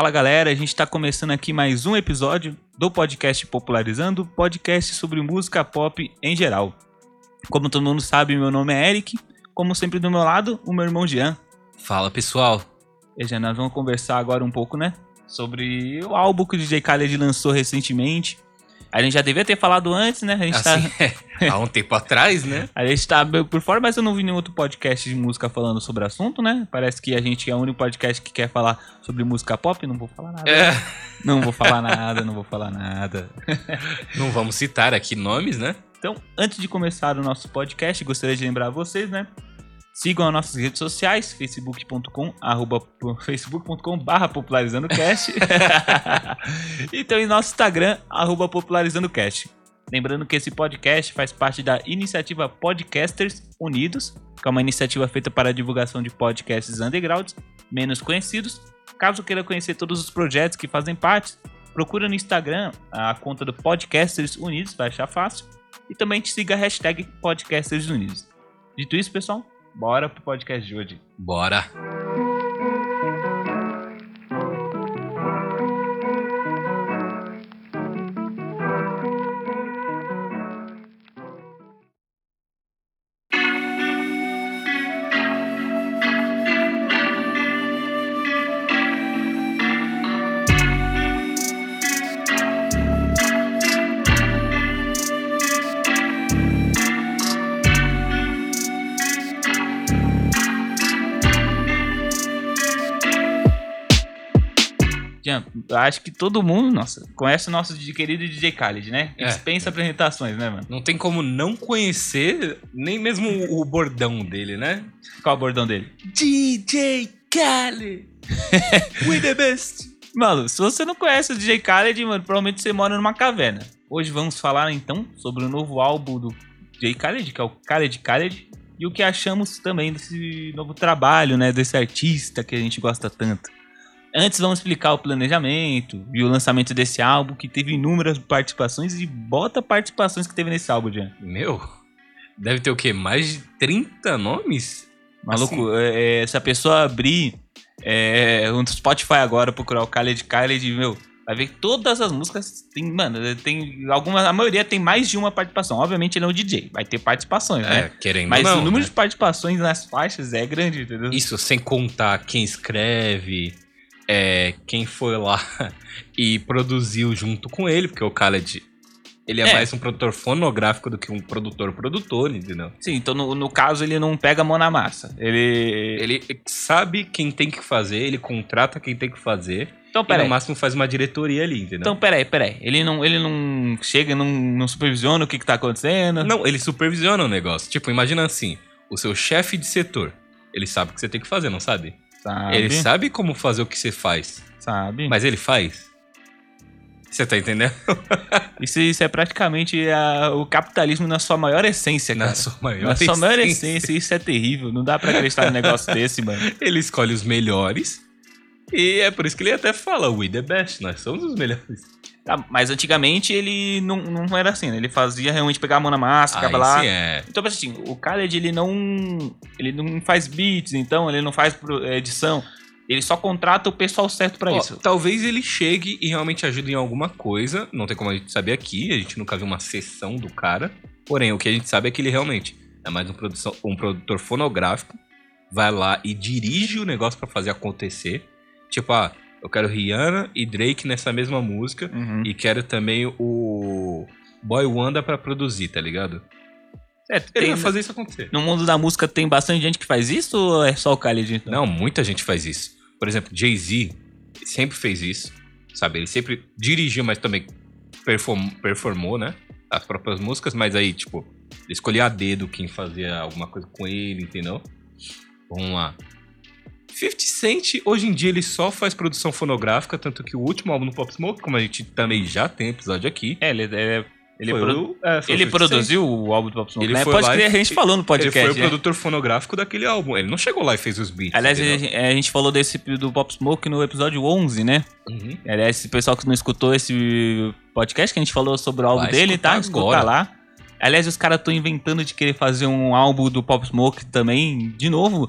Fala galera, a gente está começando aqui mais um episódio do podcast Popularizando, podcast sobre música pop em geral. Como todo mundo sabe, meu nome é Eric, como sempre do meu lado, o meu irmão Jean. Fala pessoal. E Jean, nós vamos conversar agora um pouco, né? Sobre o álbum que o DJ Khaled lançou recentemente. A gente já devia ter falado antes, né? A gente assim, tá... é, há um tempo atrás, né? A gente tá por fora, mas eu não vi nenhum outro podcast de música falando sobre o assunto, né? Parece que a gente é o único podcast que quer falar sobre música pop. Não vou falar nada. É, Não vou falar nada, não vou falar nada. não vamos citar aqui nomes, né? Então, antes de começar o nosso podcast, gostaria de lembrar vocês, né? Sigam as nossas redes sociais, facebook.com, arroba, facebook.com barra popularizandocast. e também nosso Instagram, arroba popularizandocast. Lembrando que esse podcast faz parte da iniciativa Podcasters Unidos, que é uma iniciativa feita para a divulgação de podcasts undergrounds, menos conhecidos. Caso queira conhecer todos os projetos que fazem parte, procura no Instagram a conta do Podcasters Unidos, vai achar fácil. E também te siga a hashtag Podcasters Unidos. Dito isso, pessoal, bora pro podcast de hoje. Bora. Acho que todo mundo, nossa, conhece o nosso querido DJ Khaled, né? É. Dispensa apresentações, né, mano? Não tem como não conhecer nem mesmo o bordão dele, né? Qual é o bordão dele? DJ Khaled. We the best. Mano, se você não conhece o DJ Khaled, mano, provavelmente você mora numa caverna. Hoje vamos falar então sobre o novo álbum do DJ Khaled, que é o Khaled Khaled, e o que achamos também desse novo trabalho, né, desse artista que a gente gosta tanto. Antes vamos explicar o planejamento e o lançamento desse álbum, que teve inúmeras participações e bota participações que teve nesse álbum, Jean. Meu, deve ter o quê? Mais de 30 nomes? Maluco, é, é, se a pessoa abrir é, um Spotify agora, procurar o Khaled Khaled, meu, vai ver que todas as músicas tem, mano, tem algumas, a maioria tem mais de uma participação. Obviamente ele é um DJ, vai ter participações, É, né? querendo Mas não. o número né? de participações nas faixas é grande, entendeu? Isso sem contar quem escreve, é, quem foi lá e produziu junto com ele, porque o Khaled, ele é, É. mais um produtor fonográfico do que um produtor-produtor, entendeu? Sim, então no, no caso ele não pega a mão na massa. Ele. Ele sabe quem tem que fazer, ele contrata quem tem que fazer, Então, e peraí. no máximo faz uma diretoria ali, entendeu? Então, peraí, peraí. Ele não, ele não chega, não, não supervisiona o que, que tá acontecendo. Não, ele supervisiona o negócio. Tipo, imagina assim, o seu chefe de setor, ele sabe o que você tem que fazer, não sabe? Sabe? Ele sabe como fazer o que você faz, Sabe. mas ele faz? Você tá entendendo? Isso, isso é praticamente a- o capitalismo na sua maior essência, cara. Na sua maior Na sua maior essência. essência, isso é terrível. Não dá pra acreditar num negócio desse, mano. Ele escolhe os melhores. E é por isso que ele até fala, we the best, nós somos os melhores. Tá, mas antigamente ele não, não era assim, né? Ele fazia realmente pegar a mão na massa, ficava lá. é. Então, assim, o Khaled, ele não. Ele não faz beats, então, ele não faz eh, edição. Ele só contrata o pessoal certo pra Ó, isso. Talvez ele chegue e realmente ajude em alguma coisa. Não tem como a gente saber aqui, a gente nunca viu uma sessão do cara. Porém, o que a gente sabe é que ele realmente é mais um, produção, um produtor fonográfico. Vai lá e dirige o negócio pra fazer acontecer. Tipo, ah, eu quero Rihanna e Drake nessa mesma música. Uhum. E quero também o Boy Wanda pra produzir, tá ligado? É, Ele tem- vai fazer isso acontecer. No mundo da música tem bastante gente que faz isso ou é só o Khaled? Então? Não, muita gente faz isso. Por exemplo, Jay-Z sempre fez isso, sabe? Ele sempre dirigiu, mas também perform- performou, né? As próprias músicas, mas aí, tipo, ele escolhia a dedo quem fazia alguma coisa com ele, entendeu? Vamos lá. 50 Cent, hoje em dia, ele só faz produção fonográfica, tanto que o último álbum do Pop Smoke, como a gente também já tem episódio aqui, É, ele, ele, ele, produ- o- é, ele 50 Cent. produziu o álbum do Pop Smoke, Ele né? Pode crer, e- a gente falou no Ele podcast. foi o né? produtor fonográfico daquele álbum. Ele não chegou lá e fez os beats. Aliás, a a gente falou desse do Pop Smoke no episódio 11, né? Uhum. Aliás, esse pessoal que não escutou esse podcast que a gente falou sobre o álbum Vai dele, tá? Escuta lá. Aliás, os caras estão inventando de querer fazer um álbum do Pop Smoke também, de novo.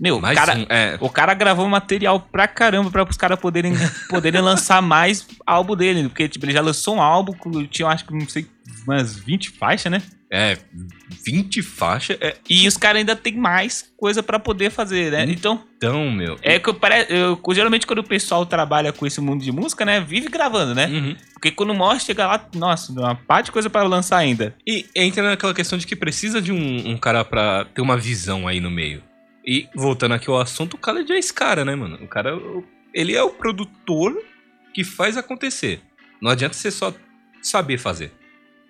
Meu, o cara, um, é. o cara gravou material pra caramba pra os caras poderem, poderem lançar mais álbum dele. Porque, tipo, ele já lançou um álbum que tinha, acho que, não sei, umas 20 faixas, né? É, 20 faixas. É, E os caras ainda tem mais coisa pra poder fazer, né? Então, então, meu. é que eu, eu- geralmente quando o pessoal trabalha com esse mundo de música, né? Vive gravando, né? Uhum. Porque quando mostra, chega lá, nossa, uma parte de coisa pra lançar ainda. E entra naquela questão de que precisa de um, um cara pra ter uma visão aí no meio. E voltando aqui ao assunto, o Khaled é esse cara, né, mano? O cara, ele é o produtor que faz acontecer. Não adianta você só saber fazer.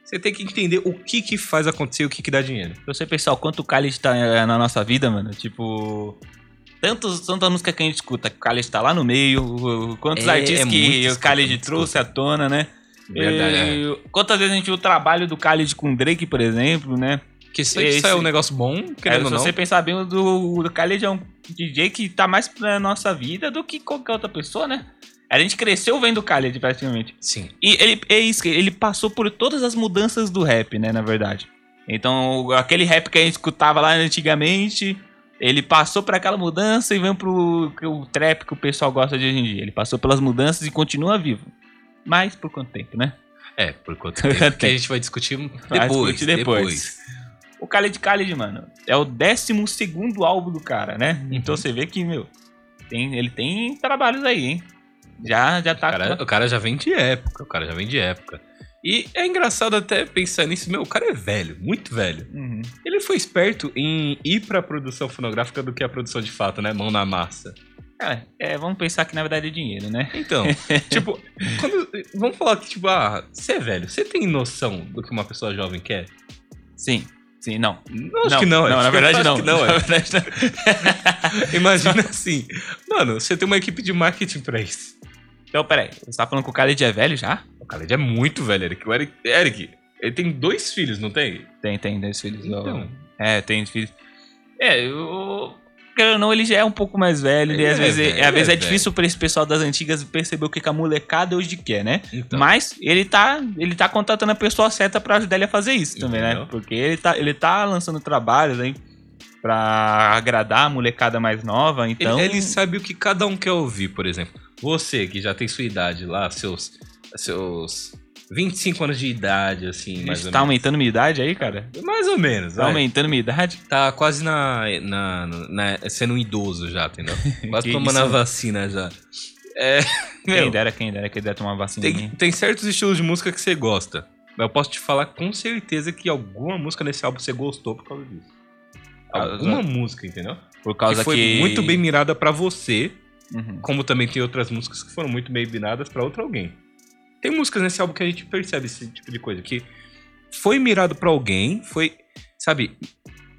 Você tem que entender o que que faz acontecer e o que que dá dinheiro. Você pensar o quanto o Khaled tá eh, na nossa vida, mano, tipo. Tantos, tanta música que a gente escuta, que o Khaled tá lá no meio, quantos É, artistas é que o Khaled trouxe à tona, né? Verdade, é. E Quantas vezes a gente viu o trabalho do Khaled com o Drake, por exemplo, né? Que sempre Esse- sai um negócio bom, querendo se ou não. você pensar bem, o do, do Khaled é um DJ que tá mais pra nossa vida do que qualquer outra pessoa, né? A gente cresceu vendo o Khaled, praticamente. Sim. E ele, é isso, ele passou por todas as mudanças do rap, né, na verdade. Então, aquele rap que a gente escutava lá antigamente, ele passou por aquela mudança e veio pro o trap que o pessoal gosta de hoje em dia. Ele passou pelas mudanças e continua vivo. Mas por quanto tempo, né? É, por quanto tempo que a gente vai discutir Vai depois. discutir depois. O Khaled Khaled, mano, é o 12 segundo álbum do cara, né? Então você vê que, meu, tem, ele tem trabalhos aí, hein? Já, já O tá. cara, o cara já vem de época, o cara já vem de época. E é engraçado até pensar nisso, meu, o cara é velho, muito velho. Uhum. Ele foi esperto em ir pra produção fonográfica do que a produção de fato, né? Mão na massa. Cara, é, vamos pensar que na verdade é dinheiro, né? Então, tipo, quando, vamos falar que, tipo, ah, você é velho, você tem noção do que uma pessoa jovem quer? Sim, sim, não. Não, acho que não. Não, acho na que- verdade não. não, Na é. verdade não. Imagina assim, mano, você tem uma equipe de marketing pra isso. Então, peraí, você tá falando que o Khaled é velho já? O Khaled é muito velho, Eric. O Eric, Eric, ele tem dois filhos, não tem? Tem, tem dois filhos. Então. É, tem filhos. É, eu. Querendo ou não, ele já é um pouco mais velho. Ele e às é vezes, velho, às vezes é, é difícil pra esse pessoal das antigas perceber o que, que a molecada hoje quer, né? Então. Mas ele tá, ele tá contratando a pessoa certa pra ajudar ele a fazer isso também, né? Porque ele tá, ele tá lançando trabalhos aí pra agradar a molecada mais nova, então... Ele, ele sabe o que cada um quer ouvir, por exemplo. Você que já tem sua idade lá, seus, seus 25 anos de idade, assim, mais Isso tá aumentando minha idade aí, cara? Mais ou menos, Tá vai. aumentando minha idade? Tá quase na, na, na- sendo um idoso já, entendeu? Quase Que tomando isso? a vacina já. É, Quem meu, dera, quem dera, quem dera tomar vacina. tem, tem certos estilos de música que você gosta. Mas eu posso te falar com certeza que alguma música nesse álbum você gostou por causa disso. Alguma música, entendeu? Por Que causa foi que... muito bem mirada pra você, Uhum. como também tem outras músicas que foram muito bem miradas pra outro alguém. Tem músicas nesse álbum que a gente percebe esse tipo de coisa, que foi mirado pra alguém, foi, sabe,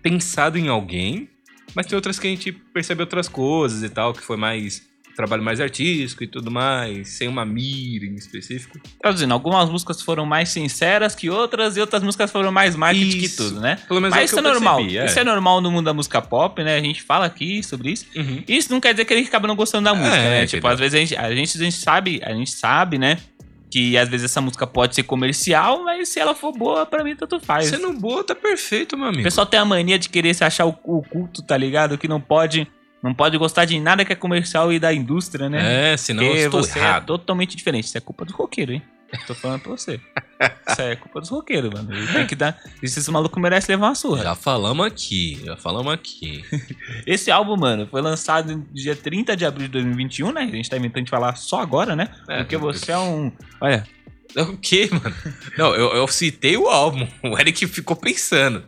pensado em alguém, mas tem outras que a gente percebe outras coisas e tal, que foi mais trabalho mais artístico e tudo mais, sem uma mira em específico. Traduzindo, algumas músicas foram mais sinceras que outras e outras músicas foram mais marketing que Isso. tudo, né? Pelo menos Mas é isso que é normal. percebi, é. Isso é normal no mundo da música pop, né? A gente fala aqui sobre isso. Uhum. Isso não quer dizer que a gente acaba não gostando da música, É, né? Tipo, às vezes a gente, a gente, a gente sabe, a gente sabe, né? Que às vezes essa música pode ser comercial, mas se ela for boa, pra mim tanto faz. Sendo boa, tá perfeito, meu O amigo. pessoal tem a mania de querer se achar o, o culto, tá ligado? Que não pode, não pode gostar de nada que é comercial e da indústria, né? É, senão eu Porque estou você é errado. totalmente diferente. Isso é culpa do roqueiro, hein? Tô falando pra você. Isso é culpa dos roqueiros, mano. Ele tem que dar. Esse maluco merece levar uma surra. Já falamos aqui, já falamos aqui. Esse álbum, mano, foi lançado no dia 30 de abril de 2021, né? A gente tá inventando de falar só agora, né? É, Porque você é um. Olha. O quê, mano? Não, eu, eu citei o álbum. O Eric ficou pensando.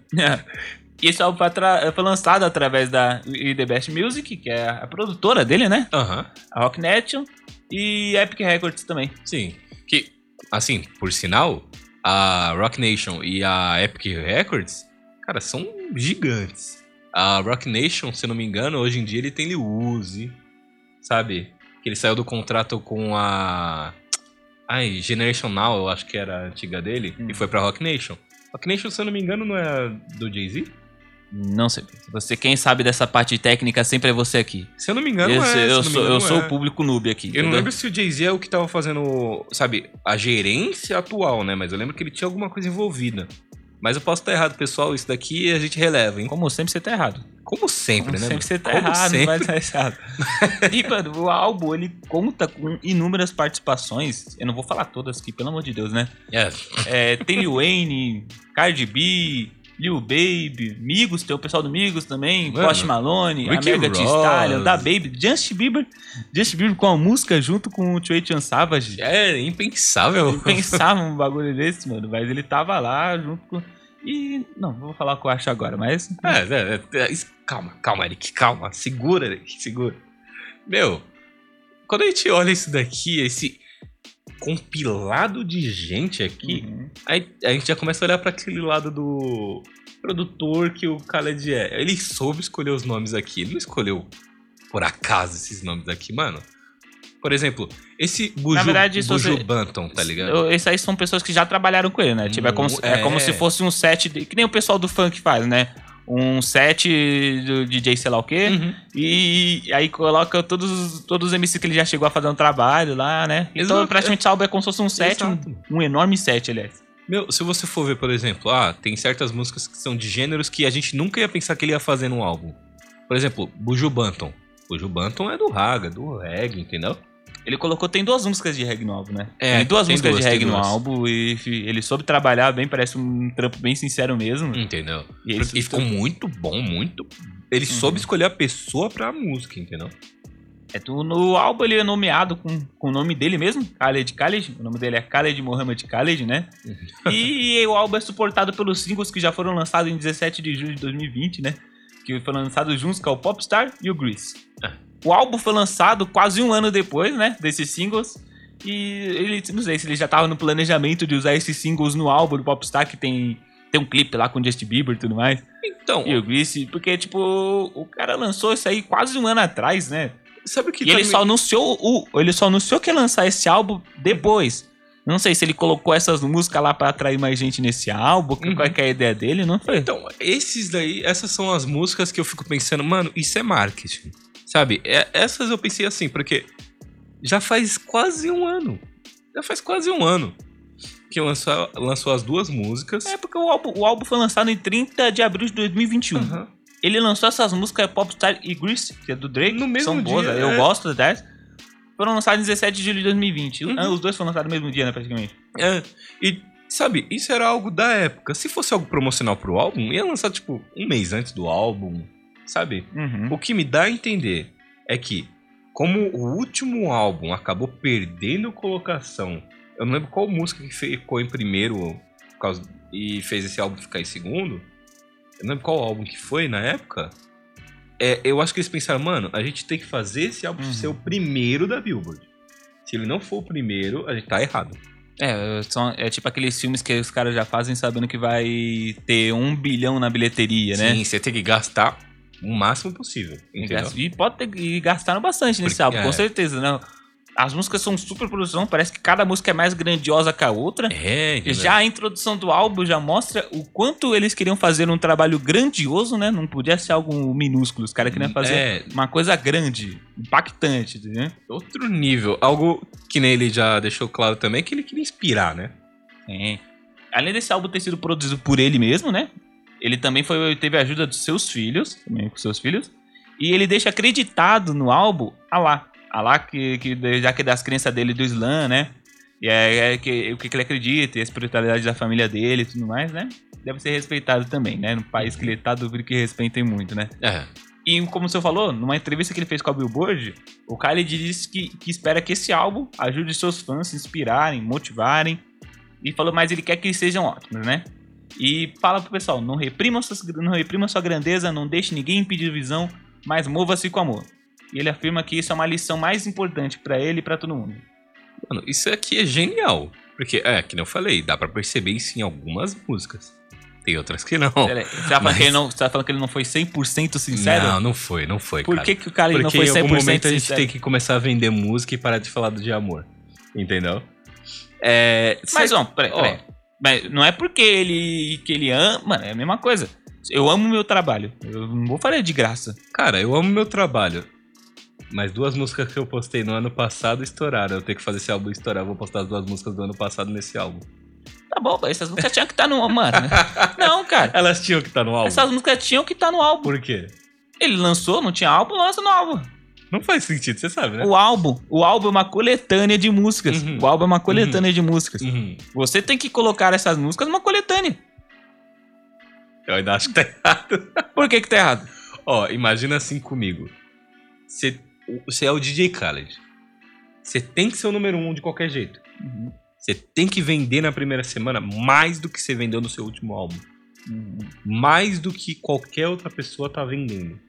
E esse álbum foi, foi lançado através da The Best Music, que é a produtora dele, né? Aham, A Rock Nation. E Epic Records também. sim. Assim, por sinal, a Rock Nation e a Epic Records, cara, são gigantes. A Rock Nation, se não me engano, hoje em dia ele tem Lil Uzi, sabe? Que ele saiu do contrato com a... Ai, Generation Now, eu acho que era a antiga dele, Hum. e foi pra Rock Nation. Rock Nation, se eu não me engano, não é do Jay-Z? Não sei. Você, quem sabe dessa parte técnica sempre é você aqui. Se eu não me engano, eu é. eu não me sou, engano, eu sou é. o público noob aqui. Eu não entendeu? lembro se o Jay-Z é o que tava fazendo, sabe, a gerência atual, né? Mas eu lembro que ele tinha alguma coisa envolvida. Mas eu posso estar errado, pessoal. Isso daqui a gente releva, hein? Como sempre, você tá errado. Como sempre, Como né? sempre você tá Como errado, sempre. não vai estar errado. e, mano, o álbum, ele conta com inúmeras participações. Eu não vou falar todas aqui, pelo amor de Deus, né? É, É, Wayne, Cardi B, Lil Baby, Migos, tem o pessoal do Migos também, Mano, Post Malone, Rick a Mega Thee Ross. Stallion, da Baby, Justin Bieber, Justin Bieber com a música junto com o Trajan Savage. é impensável. Eu pensava um bagulho desse, mano, mas ele tava lá junto com... E, não, vou falar o que eu acho agora, mas... É, é, é, é, isso- calma, calma, Eric, calma. Segura, Eric, segura. Meu, quando a gente olha isso daqui, esse compilado de gente aqui, Uhum. aí a gente já começa a olhar pra aquele lado do produtor que o Khaled é. Ele soube escolher os nomes aqui, ele não escolheu por acaso esses nomes aqui, mano. Por exemplo, esse Buju, verdade, Buju você- Banton, tá ligado? Esses aí são pessoas que já trabalharam com ele, né? Tipo, é, como, se- é É. como se fosse um set, de- que nem o pessoal do funk faz, né? Um set do DJ sei lá o quê, Uhum. e aí coloca todos, os- todos os MCs que ele já chegou a fazer um trabalho lá, né? Então, Exato. praticamente, esse álbum é como se fosse um set, um, um enorme set, aliás. Meu, se você for ver, por exemplo, ah, tem certas músicas que são de gêneros que a gente nunca ia pensar que ele ia fazer num álbum. Por exemplo, Buju Banton. Buju Banton é do raga, do reggae, entendeu? Ele colocou, tem duas músicas de reggae no álbum, né? É, tem duas tem músicas duas, de reggae no álbum e ele soube trabalhar bem, parece um trampo bem sincero mesmo. Entendeu? E E, ficou muito bom, muito. Ele soube escolher a pessoa pra música, entendeu? É, tu, no álbum ele é nomeado com, com o nome dele mesmo, Khaled Khaled. O nome dele é Khaled Mohammed Khaled, né? e o álbum é suportado pelos singles que já foram lançados em 17 de julho de 2020, né? Que foram lançados juntos, é o Popstar e o Grease. O álbum foi lançado quase um ano depois, né? Desses singles. E ele, não sei se ele já tava no planejamento de usar esses singles no álbum do Popstar, que tem, tem um clipe lá com o Justin Bieber e tudo mais. Então, E o Grease, porque, tipo, o cara lançou isso aí quase um ano atrás, né? sabe o que E ele também- só anunciou o, ele só anunciou que ia lançar esse álbum depois. Não sei se ele colocou essas músicas lá pra atrair mais gente nesse álbum, Uhum. qual é, é a ideia dele, não foi? Então, esses daí, essas são as músicas que eu fico pensando, mano, isso é marketing. Sabe? É- essas eu pensei assim, porque já faz quase um ano. Já faz quase um ano que lançou, lançou as duas músicas. É porque o álbum, o álbum foi lançado em 30 de abril de 2021. Aham. Ele lançou essas músicas Popstar e Grease, que é do Drake, No que mesmo são boas, dia, eu é. gosto dessas. Foram lançados em 17 de julho de 2020. Uhum. Ah, Os dois foram lançados no mesmo dia, né, praticamente. É, e sabe, isso era algo da época. Se fosse algo promocional pro álbum, ia lançar tipo um mês antes do álbum, sabe? Uhum. O que me dá a entender é que, como o último álbum acabou perdendo colocação, eu não lembro qual música que ficou em primeiro por causa- e fez esse álbum ficar em segundo. Eu não lembro qual álbum que foi na época. É, eu acho que eles pensaram, mano, a gente tem que fazer esse álbum Uhum. ser o primeiro da Billboard. Se ele não for o primeiro, a gente tá errado. É, são, é tipo aqueles filmes que os caras já fazem sabendo que vai ter um bilhão na bilheteria, né? Sim, você tem que gastar o máximo possível. Entendeu? E pode ter e gastaram bastante nesse Porque- álbum, é. com certeza, né? As músicas são super produção, parece que cada música é mais grandiosa que a outra. É, E entendeu? já a introdução do álbum já mostra o quanto eles queriam fazer um trabalho grandioso, né? Não podia ser algo minúsculo. Os caras queriam fazer É, uma coisa grande, impactante, né? outro nível. Algo que nem ele já deixou claro também, que ele queria inspirar, né? É. Além desse álbum ter sido produzido por ele mesmo, né? Ele também foi, teve a ajuda dos seus filhos, também com seus filhos. E ele deixa acreditado no álbum Alá. Alá, que, que já que é das crenças dele do Islã, né? E é, é que, o que que ele acredita, e a espiritualidade da família dele e tudo mais, né? Deve ser respeitado também, né? No país que ele tá, duvido que respeitem muito, né? É. E como você falou, numa entrevista que ele fez com a Billboard, o Khaled disse que, que espera que esse álbum ajude seus fãs a se inspirarem, motivarem. E falou, mas ele quer que eles sejam ótimos, né? E fala pro pessoal, não reprima, suas, não reprima sua grandeza, não deixe ninguém impedir visão, mas mova-se com amor. E ele afirma que isso é uma lição mais importante pra ele e pra todo mundo. Mano, isso aqui é genial. Porque, é, que eu falei, dá pra perceber isso em algumas músicas. Tem outras que não. Pera Você tá, falando Mas- que ele não, você tá falando que ele não foi 100% sincero? Não, não foi, não foi, Por cara. que, que o Khaled Porque não foi em algum 100% momento a gente sincero? tem que começar a vender música e parar de falar de amor. Entendeu? É, Mas, cê- ó, peraí, peraí. Mas não é porque ele que ele ama, é a mesma coisa. Eu amo o meu trabalho. Eu não vou fazer de graça. Cara, eu amo meu trabalho. Mas duas músicas que eu postei no ano passado estouraram. Eu tenho que fazer esse álbum estourar. Eu vou postar as duas músicas do ano passado nesse álbum. Tá bom, essas músicas tinham que estar no mano. Não, cara. Elas tinham que estar no álbum. Essas músicas tinham que estar no álbum. Por quê? Ele lançou, não tinha álbum, lança no álbum. Não faz sentido, você sabe, né? O álbum, o álbum é uma coletânea de músicas. Uhum. O álbum é uma coletânea de músicas. Uhum. Você tem que colocar essas músicas numa coletânea. Eu ainda acho que tá errado. Por que que tá errado? Ó, imagina assim comigo. Você, você é o DJ Khaled. Você tem que ser o número um de qualquer jeito. Você tem que vender na primeira semana mais do que você vendeu no seu último álbum. Mais do que qualquer outra pessoa tá vendendo.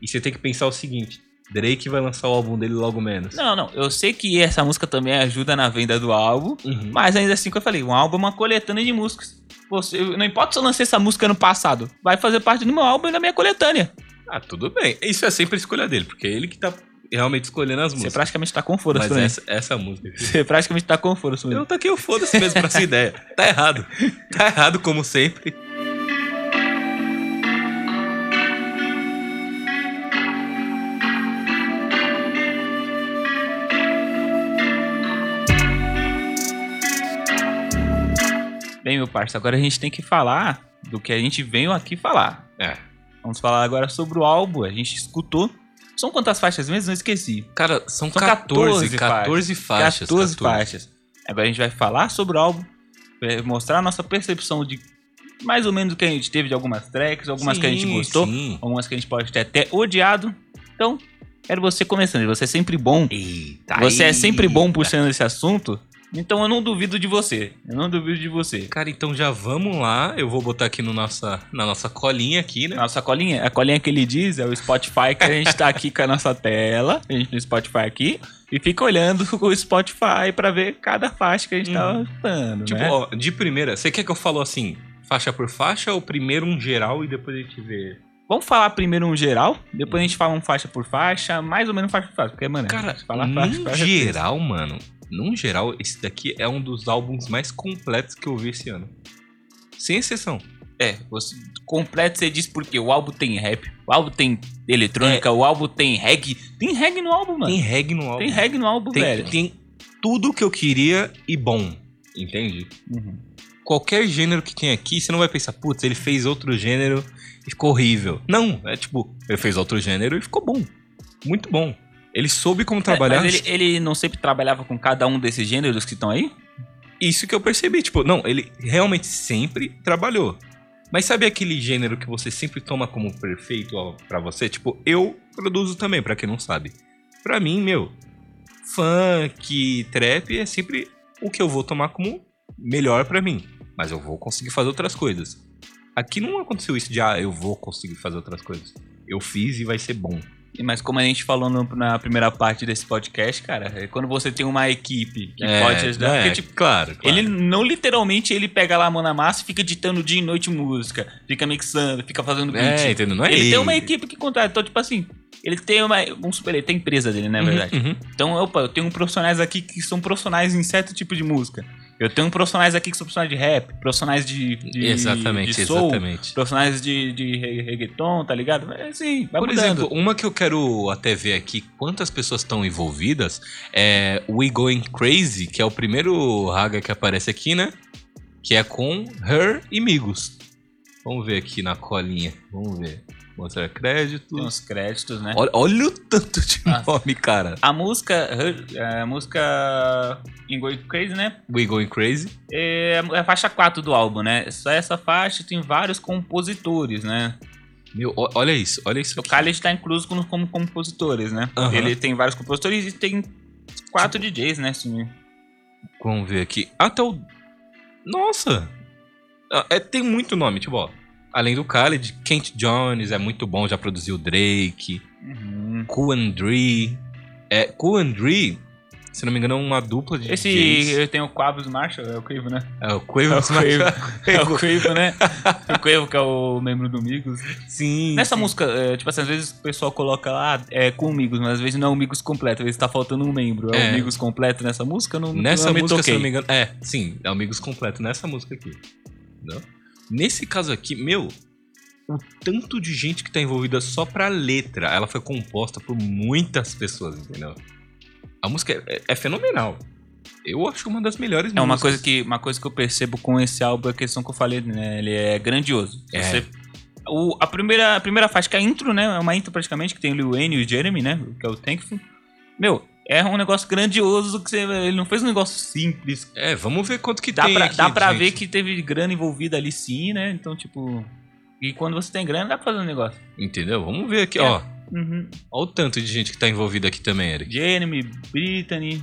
E você tem que pensar o seguinte: Drake vai lançar o álbum dele logo menos. Não, não. Eu sei que essa música também ajuda na venda do álbum. Uhum. Mas ainda assim que eu falei, um álbum é uma coletânea de músicas. Você, não importa se eu lancei essa música no passado, vai fazer parte do meu álbum e da minha coletânea. Ah, tudo bem. Isso é sempre a escolha dele, porque é ele que tá realmente escolhendo as Você músicas. praticamente tá com foda-se Mas também. essa, essa música aqui. Você praticamente tá com foda-se Eu mesmo. taquei o foda-se mesmo pra essa ideia. Tá errado. Tá errado, como sempre. Bem, meu parceiro, agora a gente tem que falar do que a gente veio aqui falar. É. Vamos falar agora sobre o álbum. A gente escutou. São quantas faixas mesmo? Não esqueci. Cara, são, São 14, 14 14 faixas. 14 faixas. Agora a gente vai falar sobre o álbum, mostrar a nossa percepção de mais ou menos o que a gente teve de algumas tracks, algumas que a gente Sim, gostou, sim. algumas que a gente pode ter até odiado. Então, quero você começando. Você é sempre bom. Eita, Você é sempre bom eita. puxando esse assunto. Então eu não duvido de você. Eu não duvido de você. Cara, então já vamos lá. Eu vou botar aqui no nossa, na nossa colinha aqui, né? Nossa colinha, a colinha que ele diz é o Spotify que a gente tá aqui com a nossa tela, a gente no Spotify aqui, e fica olhando o Spotify pra ver cada faixa que a gente tá Uhum. escutando, Tipo, né? ó, de primeira, você quer que eu falo assim, faixa por faixa ou primeiro um geral e depois a gente vê? Vamos falar primeiro um geral, depois a gente fala um faixa por faixa, mais ou menos faixa por faixa, porque, mano, Cara, falar faixa por faixa. é geral, mano, num geral, esse daqui é um dos álbuns mais completos que eu vi esse ano. Sem exceção. É, você, completo você diz porque o álbum tem rap, o álbum tem eletrônica, o álbum tem reggae. Tem reggae no álbum, mano. Tem Tem, reggae no álbum. reggae no álbum, tem, velho. tem tudo que eu queria e bom. Entende? Uhum. Qualquer gênero que tem aqui, você não vai pensar, putz, ele fez outro gênero e ficou horrível. Não, é tipo, ele fez outro gênero e ficou bom. Muito bom. Ele soube como trabalhar. É, mas ele, ele não sempre trabalhava com cada um desses gêneros que estão aí? Isso que eu percebi. Tipo, não, ele realmente sempre trabalhou. Mas sabe aquele gênero que você sempre toma como perfeito ó, pra você? Tipo, eu produzo também, pra quem não sabe. Pra mim, meu, funk, trap é sempre o que eu vou tomar como melhor pra mim. Mas eu vou conseguir fazer outras coisas. Aqui não aconteceu isso de, ah, eu vou conseguir fazer outras coisas. Eu fiz e vai ser bom. Mas como a gente falou no- na primeira parte desse podcast, cara, é quando você tem uma equipe que É, pode ajudar. é, porque, tipo, claro, claro. ele não literalmente ele pega lá a mão na massa e fica editando dia e noite música, fica mixando, fica fazendo beat. É, entendeu? Não é ele ele. tem uma equipe que contrata. Então, tipo assim, ele tem uma. Vamos supor, ele tem empresa dele, na Uhum, verdade. uhum. Então, opa, eu tenho profissionais aqui que são profissionais em certo tipo de música. Eu tenho profissionais aqui que são profissionais de rap, profissionais de, de, exatamente, de soul, exatamente. profissionais de, de regga- reggaeton, tá ligado? É assim, vai Por mudando. exemplo, uma que eu quero até ver aqui quantas pessoas estão envolvidas é We Going Crazy, que é o primeiro raga que aparece aqui, né? Que é com Her e Migos. Vamos ver aqui na colinha. Vamos ver. Mostrar Tem créditos. uns créditos, né? Olha, olha o tanto de Ah. nome, cara. A música, a música In Going Crazy, né? We Going Crazy. É a faixa 4 do álbum, né? Só essa faixa tem vários compositores, né? Meu, olha isso, olha isso. O. Khaled tá incluso como, como compositores, né? Aham. Ele tem vários compositores e tem quatro DJs, né? Assim, Vamos ver aqui. Até o. Nossa! Ah, É, tem muito nome, tipo, ó. Além do Khaled, Kent Jones é muito bom, já produziu Drake. uhum. Dre. É, Dre, se não me engano, é uma dupla de Esse DJs. tem o Quavos Marshall, é o Quavo, né? É o Quavo. É o Quavo. É o Quavo. Né? o Quavo que é o membro do Migos. Sim. Nessa sim. música, é, tipo assim, às vezes o pessoal coloca lá é, com o Migos, mas às vezes não é o Migos completo, às vezes tá faltando um membro. É, É. o Migos completo nessa música? Não, Nessa não me música, se toquei. não me engano. É, sim, é Amigos Completo nessa música aqui. Entendeu? Nesse caso aqui, meu, o tanto de gente que tá envolvida só pra letra, ela foi composta por muitas pessoas, entendeu? A música é, é fenomenal. Eu acho uma das melhores É uma músicas. coisa, que, uma coisa que eu percebo com esse álbum é a questão que eu falei, né? Ele é grandioso. É. Você- o- a, primeira, a primeira faixa, que é a intro, né? É uma intro praticamente, que tem o Lil Wayne e o Jeremy, né? Que é o Thankful. Meu, é um negócio grandioso que você, ele não fez um negócio simples. É, vamos ver quanto que Dá tem pra, aqui, dá pra gente. ver que teve grana envolvida ali sim, né? Então, tipo... E quando você tem grana, dá pra fazer um negócio. Entendeu? Vamos ver aqui, É. ó. Uhum. Olha o tanto de gente que tá envolvida aqui também, Eric. Jeremy, Brittany,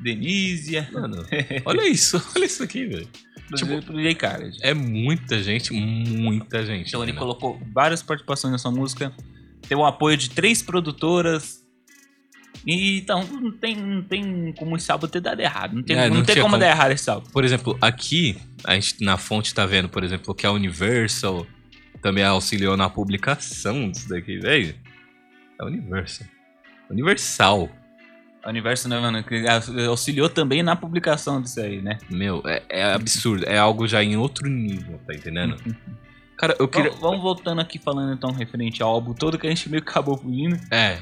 Denisia, Mano, olha isso. Olha isso aqui, velho. pro, tipo, pro Jay Khaled. É muita gente, muita gente. Então ele entendeu? colocou várias participações nessa música. Tem o apoio de três produtoras. E, então não tem, não tem como esse álbum ter dado errado. Não tem, É, não não tem como, como. dar errado esse álbum. Por exemplo, aqui, a gente na fonte tá vendo, por exemplo, que a Universal também auxiliou na publicação disso daqui, velho. É a Universal. Universal. O universo né, mano, que auxiliou também na publicação disso aí, né? Meu, é, é absurdo. É algo já em outro nível, tá entendendo? Cara, eu queria. Vamos, vamos voltando aqui falando então referente ao álbum todo que a gente meio que acabou fugindo. É,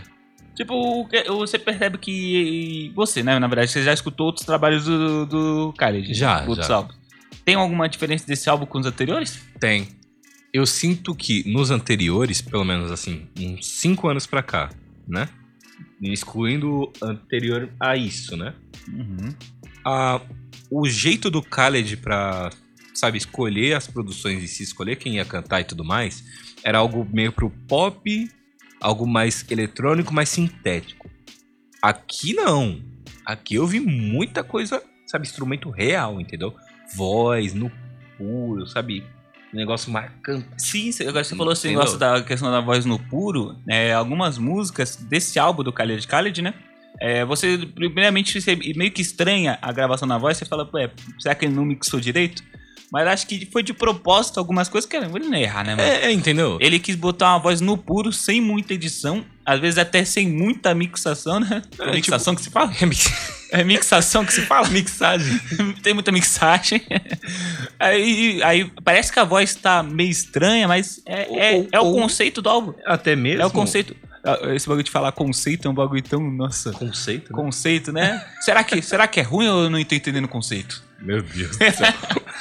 Tipo, você percebe que você, né, na verdade, você já escutou outros trabalhos do, do Khaled. Já, outros já. álbuns. Tem alguma diferença desse álbum com os anteriores? tem. Eu sinto que nos anteriores, pelo menos assim, uns 5 anos pra cá, né? Excluindo o anterior a isso, né? Uhum. a, o jeito do Khaled pra, sabe, escolher as produções e se escolher quem ia cantar e tudo mais, era algo meio pro pop, algo mais eletrônico, mais sintético. Aqui não. Aqui eu vi muita coisa, sabe, instrumento real, entendeu? Voz no puro, sabe? Um negócio marcante. Sim, agora você falou esse Entendeu? negócio da questão da voz no puro. é, algumas músicas desse álbum do Khaled Khaled, né? É, você, primeiramente, você meio que estranha a gravação na voz. Você fala, é, será que ele não mixou direito? Mas acho que foi de propósito algumas coisas que ele não errar, né, mano? É, é, entendeu? Ele quis botar uma voz no puro, sem muita edição. Às vezes até sem muita mixação, né? É, mixação que se fala? Remix- É mixação que se fala? Mixagem. Tem muita mixagem. Aí, aí parece que a voz tá meio estranha, mas é, é, Ou- é o ou- conceito do álbum. Até mesmo. É o conceito. Ah, Esse bagulho de falar conceito é um bagulho tão. Nossa. Conceito, né? Conceito, né? será, que, será que é ruim ou eu não tô entendendo o conceito? Meu Deus do céu.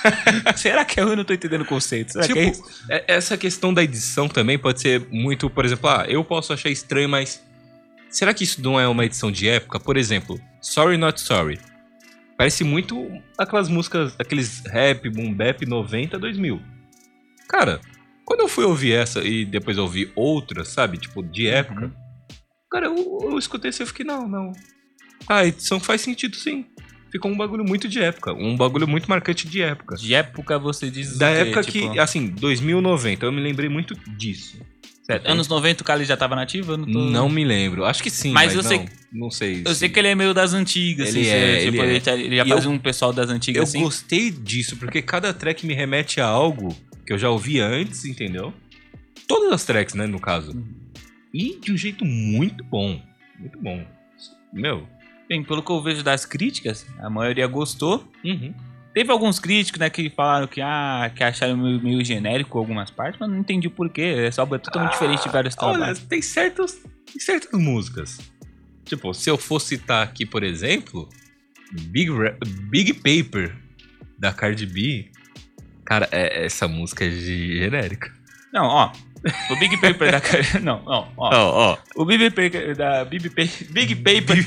será que é eu não tô entendendo o conceito? Será tipo, que é isso? é- essa questão da edição também pode ser muito, por exemplo, ah, eu posso achar estranho, mas será que isso não é uma edição de época? Por exemplo, Sorry Not Sorry. Parece muito aquelas músicas, aqueles rap, boom bap 90, 2000. Cara, quando eu fui ouvir essa e depois ouvi outras, sabe, tipo, de época, Uhum. cara, eu, eu escutei isso e eu fiquei, não, não. Ah, a edição faz sentido sim. Ficou um bagulho muito de época, um bagulho muito marcante de época. De época você diz. Da o quê? época Tipo, que, assim, 2090, eu me lembrei muito disso. certo. Anos 90 o Khaled já tava nativo? Não, tô... Não me lembro. Acho que sim, Mas mas, eu sei não, não sei. Eu sei se- que ele é meio das antigas, Ele assim, é, tipo, ele é. ele, tá- ele já E faz eu- um pessoal das antigas, Eu assim. gostei disso, porque cada track me remete a algo que eu já ouvi antes, entendeu? Todas as tracks, né, no caso. Uhum. E de um jeito muito bom. Muito bom. Meu. Bem, pelo que eu vejo das críticas, a maioria gostou. Uhum. Teve alguns críticos, né, que falaram que, ah, que acharam meio, meio genérico algumas partes, mas não entendi por quê. Esse álbum é totalmente diferente de vários Olha, trabalhos. tem certos, tem certas músicas. Tipo, se eu fosse citar aqui, por exemplo, Big, Ra- Big Paper, da Cardi B. Cara, é- essa música é genérica. Não, ó. O Big Paper da. Não, não, ó. Ó, ó. O Big Paper da. Big, Pa- Big Paper.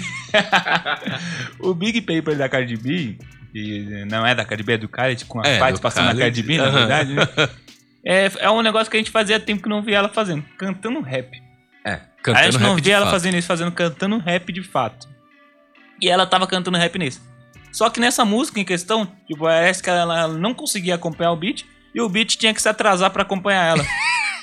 o Big Paper da Cardi B, que não é da Cardi B, é do Khaled, com a É, participação da. Cardi B, na verdade, né? É, é um negócio que a gente fazia tempo que não via ela fazendo, cantando rap. É, a gente não via ela fato. fazendo isso, fazendo cantando rap de fato. E ela tava cantando rap nesse. Só que nessa música em questão, tipo, parece que ela não conseguia acompanhar o beat e o beat tinha que se atrasar pra acompanhar ela.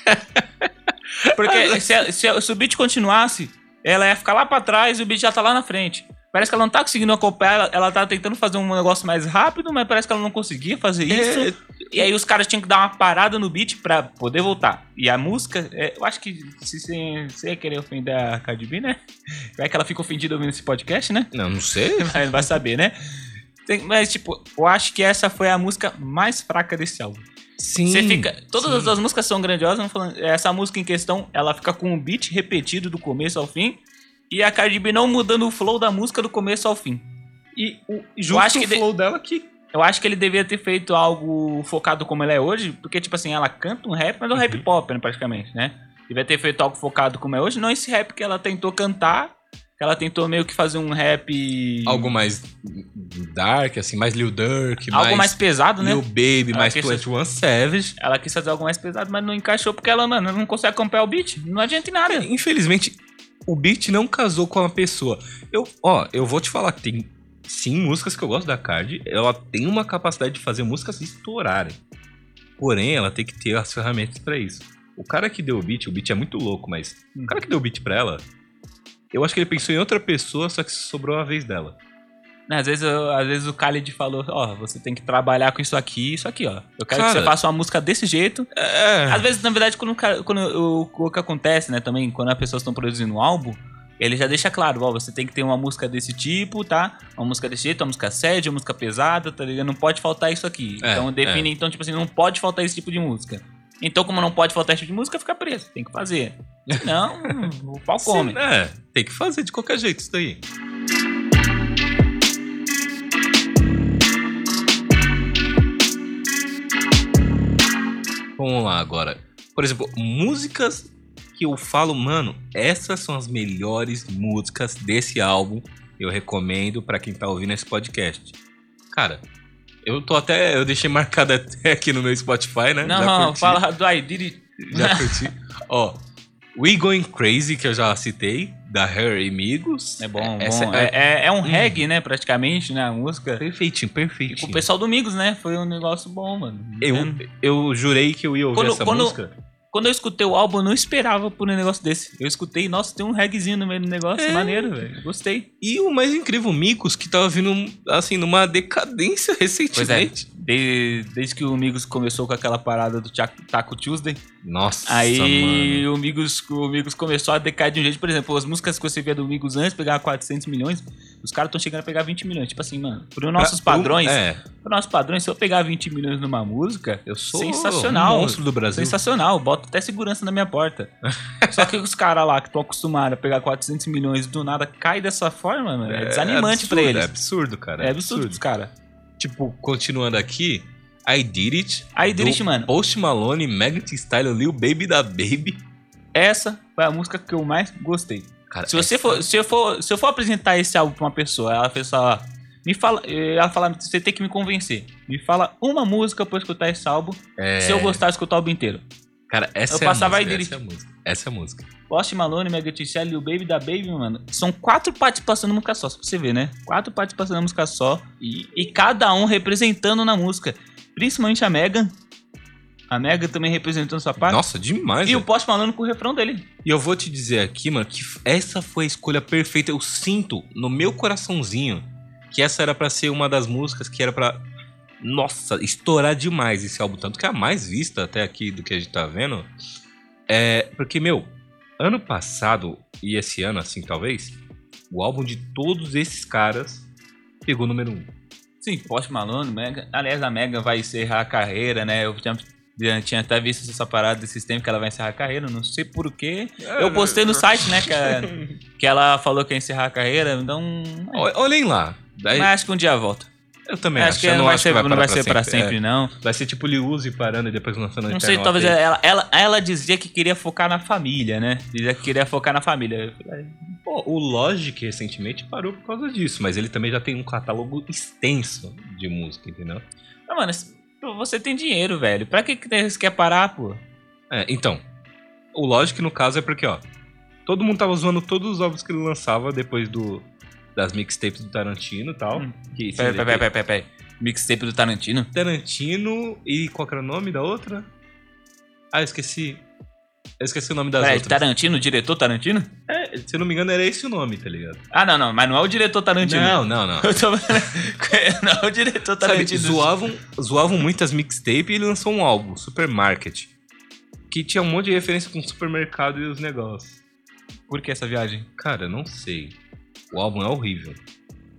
Porque se, se- se o beat continuasse, ela ia ficar lá pra trás e o beat já tá lá na frente. Parece que ela não tá conseguindo acompanhar, ela, ela tá tentando fazer um negócio mais rápido, mas parece que ela não conseguia fazer isso. É, E aí os caras tinham que dar uma parada no beat pra poder voltar. E a música, é, eu acho que se você você ia querer ofender a Cardi B, né? Vai que ela fica ofendida ouvindo esse podcast, né? Não, não sei. Mas vai saber, né? Tem- mas, tipo, eu acho que essa foi a música mais fraca desse álbum. Sim. Você fica. Todas sim. as músicas são grandiosas, mas falando, essa música em questão, ela fica com um beat repetido do começo ao fim. E a Cardi B não mudando o flow da música do começo ao fim. E o justo acho que o de- flow dela que. Eu acho que ele devia ter feito algo focado como ela é hoje, porque, tipo assim, ela canta um rap, mas é um rap pop, né, praticamente, né? Devia ter feito algo focado como é hoje, não esse rap que ela tentou cantar, ela tentou meio que fazer um rap... Algo mais dark, assim, mais Lil Durk, algo mais, pesado, né? Lil Baby, Ela mais quis- 21 Savage. Ela quis fazer algo mais pesado, mas não encaixou porque ela, mano, não consegue acompanhar o beat. Não adianta em nada. Infelizmente, o beat não casou com a pessoa. Eu, ó, eu vou te falar que tem sim músicas que eu gosto da Card. Ela tem uma capacidade de fazer músicas estourarem. Porém, ela tem que ter as ferramentas pra isso. O cara que deu o beat, o beat é muito louco, mas Hum. o cara que deu o beat pra ela, eu acho que ele pensou em outra pessoa, só que sobrou a vez dela. Né, Às vezes, eu- às vezes o Khaled falou, ó, você tem que trabalhar com isso aqui isso aqui, ó. Eu quero que Cara- você faça uma música desse jeito. É. Às vezes, na verdade, quando, quando o, o que acontece, né, também, quando as pessoas estão produzindo um álbum, ele já deixa claro, ó, você tem que ter uma música desse tipo, tá? Uma música desse jeito, uma música séria, uma música pesada, tá ligado? Não pode faltar isso aqui. É, então define, então, tipo assim, não pode faltar esse tipo de música. Então, como não pode faltar esse tipo de música, fica preso. Tem que fazer. Não, o pau come. Sim, é, tem que fazer de qualquer jeito isso daí. Vamos lá agora. Por exemplo, músicas que eu falo, mano, essas são as melhores músicas desse álbum. Eu recomendo pra quem tá ouvindo esse podcast. Cara, eu tô até. Eu deixei marcado até aqui no meu Spotify, né? Não, Já não, fala do I Did It. Já curti. Ó, We Going Crazy, que eu já citei, da Her e Amigos. É bom, Essa bom. é, É, é- é um Hum. reggae, né, praticamente, né, a música. perfeitinho, perfeitinho. com o pessoal do Migos, né? Foi um negócio bom, mano. Eu, eu jurei que eu ia ouvir Quando- essa quando- música. Quando eu escutei o álbum, eu não esperava por um negócio desse. Eu escutei, nossa, tem um reggaezinho no meio do negócio, É. maneiro, velho. Gostei. E o mais incrível, o Migos, que tava vindo, assim, numa decadência Pois é, recentemente. De- desde que o Migos começou com aquela parada do Taco Tuesday, Nossa, aí mano. o Migos, o Migos começou a decair de um jeito. Por exemplo, as músicas que você via do Migos antes pegava 400 milhões, os caras estão chegando a pegar 20 milhões. Tipo assim, mano, por nossos Pra- padrões, É, nossos padrões, se eu pegar 20 milhões numa música, eu sou Sensacional. um monstro do Brasil. Sensacional, boto até segurança na minha porta. Só que os caras lá que estão acostumados a pegar 400 milhões do nada cai dessa forma, mano. É, desanimante pra absurdo, eles. É absurdo, cara. É absurdo pros caras. Tipo, continuando aqui, I Did It. Aí, do Drit, mano, Post Malone, Thee Stallion, Lil Baby da Baby. essa foi a música que eu mais gostei. Cara, Se você essa- for, se eu for, se eu for apresentar esse álbum pra uma pessoa, ela só, me fala, ela fala, você tem que me convencer. Me fala uma música pra eu escutar esse álbum. É, Se eu gostar, eu escutar o álbum inteiro. Cara, essa eu é a música, I Did essa é a música. Essa é a música. Post Malone, Mega Thee Stallion, Lil Baby da Baby, mano. São quatro participações na música só, só pra você ver, né? Quatro participações na música só. E, e cada um representando na música. Principalmente a Megan. A Megan também representando sua parte. Nossa, demais. e o velho. Post Malone com o refrão dele. E eu vou te dizer aqui, mano, que essa foi a escolha perfeita. Eu sinto no meu coraçãozinho que essa era pra ser uma das músicas que era pra. Nossa, estourar demais esse álbum. Tanto que é a mais vista até aqui do que a gente tá vendo. É. Porque, meu, ano passado e esse ano, assim, talvez, o álbum de todos esses caras pegou número um. Sim, Post Malone, Megan. Aliás, a Megan vai encerrar a carreira, né? Eu tinha, já tinha até visto essa parada desses tempos que ela vai encerrar a carreira. Não sei porquê. Eu postei no site, né? Que, a- que ela falou que ia encerrar a carreira. Então. Ol- Olhem lá. Daí, Mas acho que um dia volta. Eu também acho acho. que eu não vai ser, que não vai ser pra É. sempre, não. Vai ser tipo Lil Uzi parando e depois lançando Não sei, talvez ela, ela, ela dizia que queria focar na família, né? Dizia que queria focar na família. Pô, o Logic recentemente parou por causa disso, mas ele também já tem um catálogo extenso de música, entendeu? Ah, mano, você tem dinheiro, velho. Pra que, você quer parar, pô? É, então, o Logic no caso é porque, ó, todo mundo tava zoando todos os álbuns que ele lançava depois do das mixtapes do Tarantino e tal. Hum. Que, Peraí, peraí, peraí, peraí, peraí. Mixtape do Tarantino? Tarantino e qual era o nome da outra? Ah, eu esqueci. Eu esqueci o nome das Peraí, outras. Tarantino, o diretor Tarantino? É, se eu não me engano, era esse o nome, tá ligado? Ah, não, não, mas não é o diretor Tarantino. Não, não, não. Eu tô... não é o diretor Sabe, Tarantino. zoavam, zoavam muitas mixtapes e ele lançou um álbum, Supermarket. Que tinha um monte de referência com supermercado e os negócios. Por que essa viagem? Cara, eu não sei. O álbum é horrível.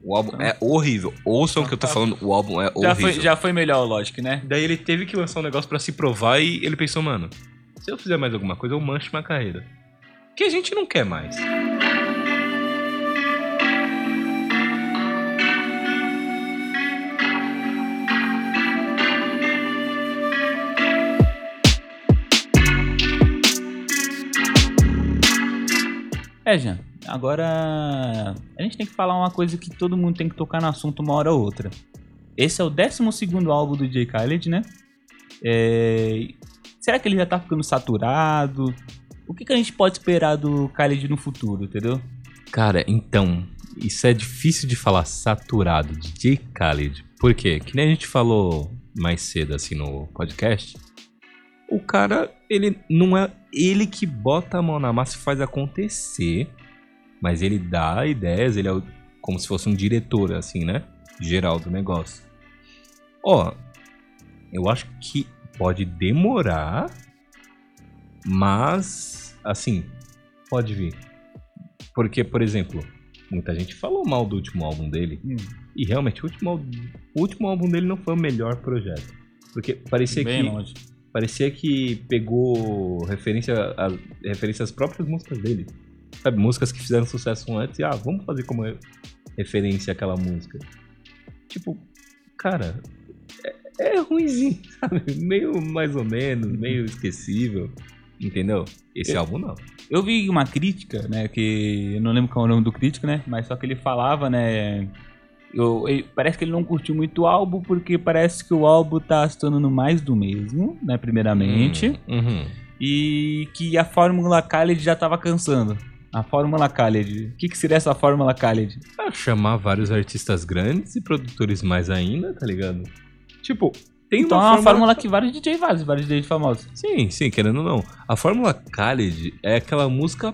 O álbum é horrível. Ouçam o que eu tô falando, o álbum é Já horrível. foi, já foi melhor o Logic, né? Daí ele teve que lançar um negócio pra se provar e ele pensou, mano, se eu fizer mais alguma coisa, eu mancho minha carreira. Que a gente não quer mais. É, Jean, agora a gente tem que falar uma coisa que todo mundo tem que tocar no assunto uma hora ou outra. Esse é o 12 álbum do Jay Khaled, né? É, Será que ele já tá ficando saturado? O que, que a gente pode esperar do Khaled no futuro, entendeu? Cara, então, isso é difícil de falar saturado, DJ Khaled. Por quê? Que nem a gente falou mais cedo assim no podcast. O cara, ele não é ele que bota a mão na massa e faz acontecer, mas ele dá ideias, ele é como se fosse um diretor assim, né? Geral do negócio. Ó, eu acho que pode demorar, mas assim, pode vir. Porque, por exemplo, muita gente falou mal do último álbum dele. E realmente, o último, álbum- o último álbum dele não foi o melhor projeto. Porque parecia Bem que. longe. Parecia que pegou referência a, referência às próprias músicas dele. Sabe, músicas que fizeram sucesso antes e, ah, vamos fazer como referência àquela música. Tipo, cara, é, é ruimzinho, sabe? Meio mais ou menos, meio esquecível. Entendeu? Esse Eu- álbum não. Eu vi uma crítica, né, que eu não lembro qual é o nome do crítico, né, mas só que ele falava, né, eu, ele- parece que ele não curtiu muito o álbum porque parece que o álbum tá se tornando mais do mesmo, né, primeiramente, Hum, uhum. e que a fórmula Khaled já tava cansando. A fórmula Khaled. O que, que seria essa fórmula Khaled? Ah, chamar vários artistas grandes e produtores mais ainda, tá ligado? Tipo, tem Então é uma uma fórmula que vários DJ fazem, vários DJ famosos. Sim, sim, querendo ou não. A fórmula Khaled é aquela música,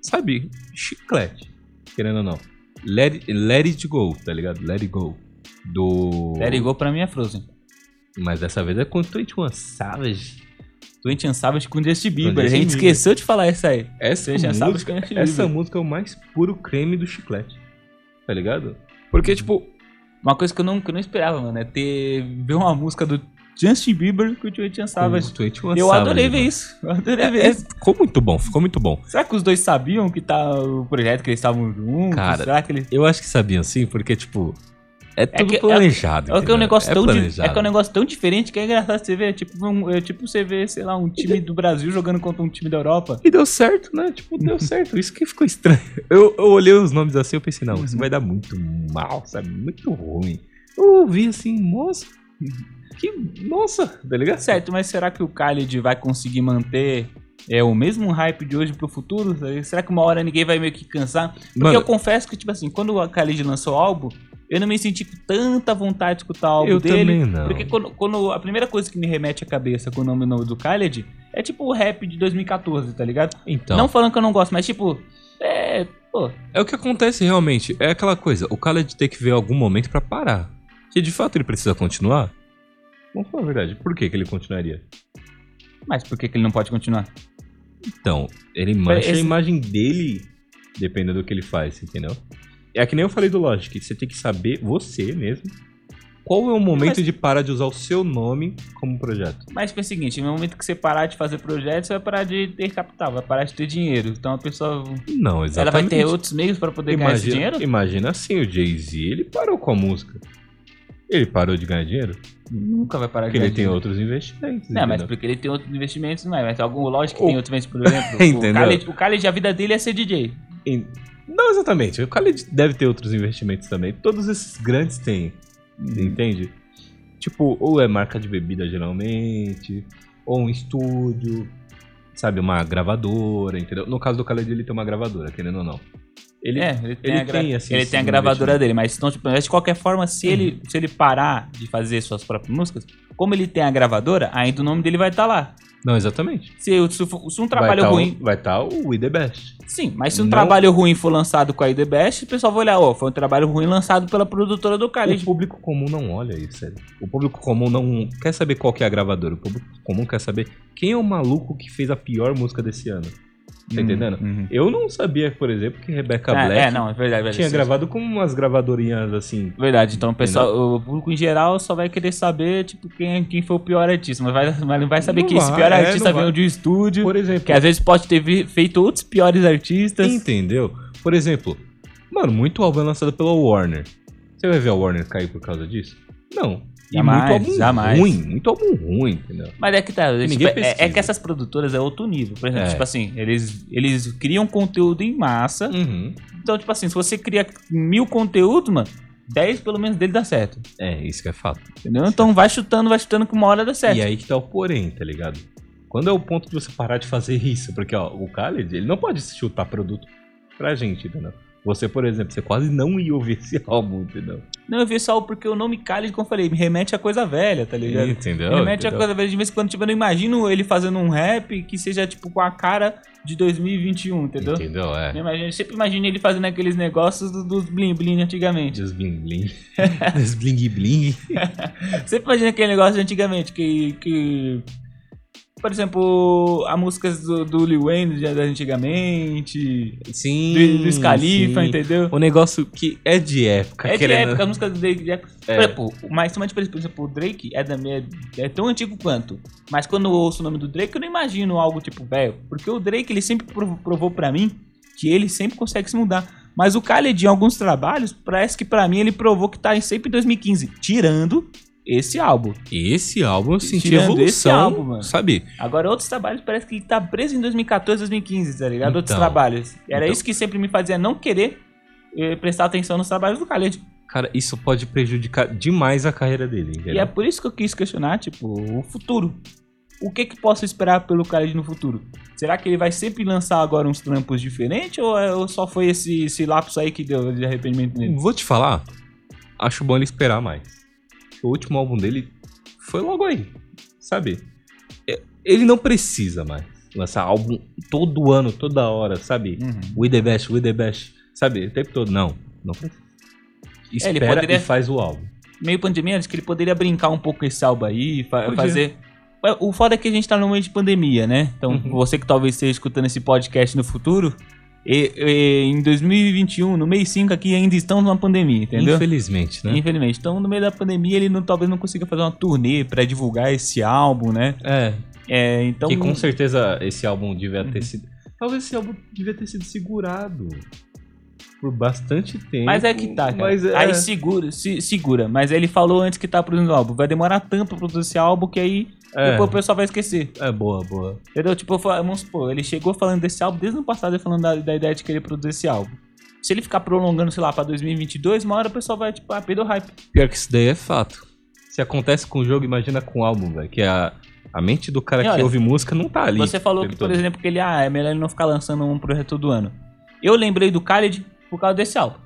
sabe, chiclete, querendo ou não. Let, it- let it go, tá ligado? Let it go. Do. Let It Go pra mim é Frozen. Mas dessa vez é com 21 Savage. Twenty One Savage com Justin Bieber. A gente Bieber. esqueceu de falar isso aí. Essa Savage música, essa música é o mais puro creme do chiclete. Tá ligado? Porque, tipo, Uma coisa que eu não, que eu não esperava, mano, é ter ver uma música do Justin Bieber com o Twenty One Savage. com 21 Eu Savage, adorei ver mano. isso. Eu adorei ver É, é, isso. ficou muito bom, ficou muito bom. Será que os dois sabiam que tá o projeto que eles estavam juntos? Cara, Será que eles. Eu acho que sabiam sim, porque, tipo, é tudo que- é- planejado. É que é um negócio tão di- é que é um negócio tão diferente que é engraçado você ver, tipo, um- é tipo você ver, sei lá, um time do Brasil jogando contra um time da Europa. E deu certo, né? Tipo, deu certo. Isso que ficou estranho. Eu, eu olhei os nomes assim e eu pensei, não, isso vai dar muito mal, sabe? Muito ruim. Eu ouvi assim, moça. Que. Nossa, tá ligado? Certo, mas será que o Khaled vai conseguir manter é, o mesmo hype de hoje pro futuro? Será que uma hora ninguém vai meio que cansar? Porque Mano, eu confesso que, tipo assim, quando o Khaled lançou o álbum, eu não me senti com tanta vontade de escutar o álbum eu dele. também não. Porque quando, quando a primeira coisa que me remete à cabeça com o nome novo do Khaled é tipo o rap de 2014, tá ligado? Então, Não falando que eu não gosto, mas tipo, é. Pô, é o que acontece realmente. É aquela coisa, o Khaled tem que ver algum momento pra parar. Se de fato ele precisa continuar, vamos falar a verdade, por que, que ele continuaria? mas por que, que ele não pode continuar? Então, ele mancha Esse- a imagem dele dependendo do que ele faz, entendeu? É que nem eu falei do Logic, você tem que saber, você mesmo, qual é o momento Mas- de parar de usar o seu nome como projeto. Mas foi o seguinte, no momento que você parar de fazer projetos, você vai parar de ter capital, vai parar de ter dinheiro. Então a pessoa. Não, exatamente. Ela vai ter outros meios pra poder ganhar esse imagina, dinheiro? imagina assim, o Jay-Z, ele parou com a música. Ele parou de ganhar dinheiro? Nunca vai parar de Porque ele tem outros investimentos. Não, mas porque ele tem outros investimentos, não é? Mas algum lógico que O- tem outros investimentos, por exemplo. Entendeu? O Khaled, o Khaled, a vida dele é ser DJ. Não exatamente. O Khaled deve ter outros investimentos também. Todos esses grandes têm. Entende? Tipo, ou é marca de bebida geralmente, ou um estúdio, sabe, uma gravadora, entendeu? No caso do Khaled, ele tem uma gravadora, querendo ou não. Ele, é, ele tem, ele a, gra- tem, assim, ele tem a gravadora dele, mas então, tipo, de qualquer forma, se, ele, se ele parar de fazer suas próprias músicas, como ele tem a gravadora, ainda o nome dele vai estar lá. Não, exatamente. Se, se, se um trabalho vai tá ruim. O, vai estar o We The Best. Sim, mas se um Não- trabalho ruim for lançado com a ID Best, o pessoal vai olhar, ó, foi um trabalho ruim lançado pela produtora do O Khaled. público comum não olha isso, sério. O público comum não quer saber qual que é a gravadora. O público comum quer saber quem é o maluco que fez a pior música desse ano. Tá entendendo? Uhum. Eu não sabia, por exemplo, que Rebecca É, Black é, não, é verdade, é verdade. tinha Sim, gravado com umas gravadorinhas assim. Verdade, então o pessoal, o público em geral só vai querer saber, tipo, quem, quem foi o pior artista, mas, vai, mas não vai saber Não que esse vai, pior é, artista veio de um estúdio, Por exemplo, que às vezes pode ter feito outros piores artistas. entendeu? Por exemplo, mano, muito álbum é lançado pela Warner. Você vai ver a Warner cair por causa disso? Não. E Jamais, muito álbum jamais. ruim, muito álbum ruim, entendeu? Mas é que tá. ninguém tipo, é, é que essas produtoras é outro nível. Por exemplo, É. tipo assim, eles, eles criam conteúdo em massa. Uhum. Então, tipo assim, se você cria mil conteúdos, mano, 10 pelo menos dele dá certo. É, isso que é fato. Entendeu? Então vai chutando, vai chutando que uma hora dá certo. E aí que tá o porém, tá ligado? Quando é o ponto de você parar de fazer isso? Porque, ó, o Khaled, ele não pode chutar produto pra gente, entendeu? Você, por exemplo, você quase não ia ouvir esse álbum, entendeu? Não, eu vi só porque o nome Khaled, como eu falei, me remete a coisa velha, tá ligado? Entendeu? Me remete a Entendeu? coisa velha. De vez em quando, tipo, eu não imagino ele fazendo um rap que seja, tipo, com a cara de 2021, entendeu? Entendeu? É. Eu, imagino, eu sempre imagino ele fazendo aqueles negócios do- dos bling bling antigamente. Dos bling bling. Dos bling bling. Sempre imagina aquele negócio de antigamente, que. que por exemplo, a músicas do, do Lil Wayne de antigamente, Sim. do, do Scalifa, sim. entendeu? O negócio que é de época. É de querendo- época, a música do Drake de época. É. Por exemplo, mas por exemplo, o Drake é, da minha, é tão antigo quanto. Mas quando eu ouço o nome do Drake, eu não imagino algo tipo, velho. Porque o Drake, ele sempre prov- provou pra mim que ele sempre consegue se mudar. Mas o Khaled, em alguns trabalhos, parece que pra mim ele provou que tá em sempre em 2015. Tirando esse álbum. Esse álbum eu senti Tirando evolução, esse álbum, mano. sabe? Agora, outros trabalhos parece que ele tá preso em 2014, 2015, tá ligado? outros Então. trabalhos. Era Então. isso que sempre me fazia não querer eh, prestar atenção nos trabalhos do Khaled. Cara, isso pode prejudicar demais a carreira dele, entendeu? E é por isso que eu quis questionar, tipo, o futuro. O que que posso esperar pelo Khaled no futuro? Será que ele vai sempre lançar agora uns trampos diferentes ou, é- ou só foi esse, esse lapso aí que deu de arrependimento nele? Vou te falar, acho bom ele esperar mais. O último álbum dele foi logo aí, sabe? É, Ele não precisa mais lançar álbum todo ano, toda hora, sabe? Uhum. We the best, we the best, sabe? O tempo todo. Não, não precisa. É, ele Espera poderia- e faz o álbum. Meio pandemia, acho que ele poderia brincar um pouco com esse álbum aí, fa- Podia. fazer... O foda é que a gente tá no meio de pandemia, né? Então, Uhum. você que talvez esteja escutando esse podcast no futuro, e- e- em 2021, no mês 5 aqui, ainda estamos numa pandemia, entendeu? Infelizmente, né? Infelizmente. Então, no meio da pandemia, ele não, talvez não consiga fazer uma turnê pra divulgar esse álbum, né? É, É, então. que com certeza esse álbum devia ter Uhum. sido... Talvez esse álbum devia ter sido segurado por bastante tempo. Mas é que tá, cara. Mas é... Aí segura, se- segura. Mas ele falou antes que tá produzindo o álbum. Vai demorar tanto pra produzir esse álbum que aí é, depois o pessoal vai esquecer. é boa, boa. Entendeu? Tipo, vamos supor, ele chegou falando desse álbum desde o ano passado, falando da, da ideia de querer produzir esse álbum. Se ele ficar prolongando, sei lá, pra 2022, uma hora o pessoal vai, tipo, ah, perdeu o hype. Pior que isso daí é fato. Se acontece com o jogo, imagina com o álbum, velho. Que a, a mente do cara E que olha, ouve música não tá ali. Você falou que, por todo. exemplo, que ele, ah, é melhor ele não ficar lançando um projeto todo ano. Eu lembrei do Khaled por causa desse álbum.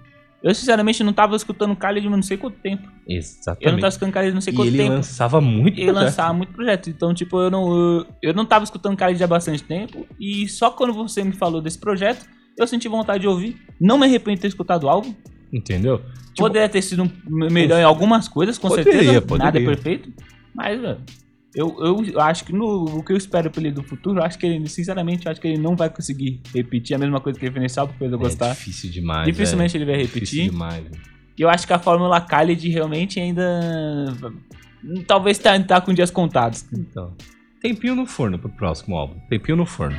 Eu, sinceramente, não tava escutando Khaled não sei quanto tempo. Eu não Exatamente. tava escutando Khaled não sei E quanto ele tempo. lançava muito ele projeto. lançava muito projeto. Então, tipo, eu não, eu, eu não tava escutando Khaled há bastante tempo. E só quando você me falou desse projeto, eu senti vontade de ouvir. Não me arrependo de ter escutado o álbum. Entendeu? Tipo, Poderia ter sido melhor em algumas coisas, com Poderia, certeza. poderia. Nada é perfeito. Mas, velho, eu, eu acho que no, o que eu espero pra ele do futuro, eu acho que ele, sinceramente, eu acho que ele não vai conseguir repetir a mesma coisa que ele fez nesse álbum, que fez eu é gostar. difícil demais. Dificilmente velho. ele vai Difícil repetir. demais. velho. E eu acho que a fórmula Khaled realmente ainda. Talvez tá, tá com dias contados. Então. Tempinho no forno pro próximo álbum. Tempinho no forno.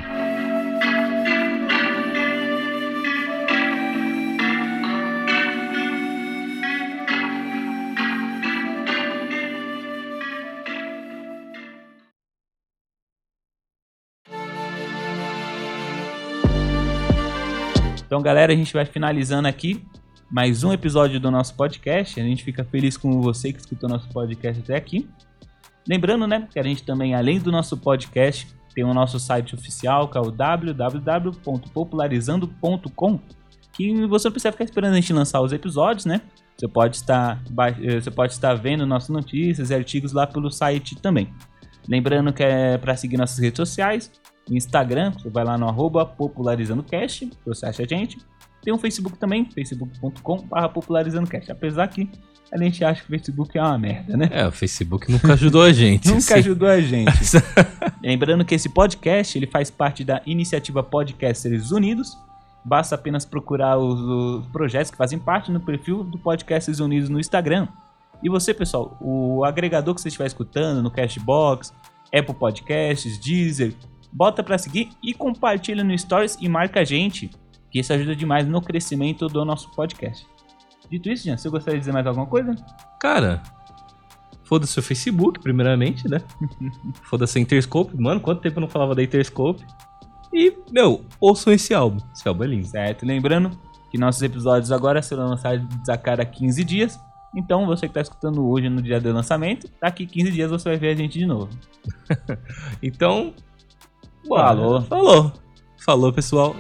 Então, galera, a gente vai finalizando aqui mais um episódio do nosso podcast. A gente fica feliz com você que escutou nosso podcast até aqui. Lembrando, né, que a gente também, além do nosso podcast, tem o nosso site oficial, que é o www.popularizando.com, que você não precisa ficar esperando a gente lançar os episódios, né? Você pode estar, eh, você pode estar vendo nossas notícias e artigos lá pelo site também. Lembrando que é para seguir nossas redes sociais, Instagram, você vai lá no arroba popularizandocast, você acha a gente. Tem um Facebook também, facebook.com.br popularizandocast. Apesar que a gente acha que o Facebook é uma merda, né? É, o Facebook nunca ajudou a gente. Nunca assim. ajudou a gente. Lembrando que esse podcast ele faz parte da iniciativa Podcasters Unidos. Basta apenas procurar os, os projetos que fazem parte no perfil do Podcasters Unidos no Instagram. E você, pessoal, o agregador que você estiver escutando no Cashbox, Apple Podcasts, Deezer, bota pra seguir e compartilha no Stories e marca a gente, que isso ajuda demais no crescimento do nosso podcast. Dito isso, Jean, você gostaria de dizer mais alguma coisa? Cara, Foda-se o Facebook, primeiramente, né? Foda-se a Interscope. Mano, quanto tempo eu não falava da Interscope? E, meu, ouçam esse álbum. Esse álbum é lindo. Certo? Lembrando que nossos episódios agora serão lançados a cada 15 dias. Então, você que está escutando hoje no dia do lançamento, daqui 15 dias você vai ver a gente de novo. Então, Falou. Falou. Falou, pessoal.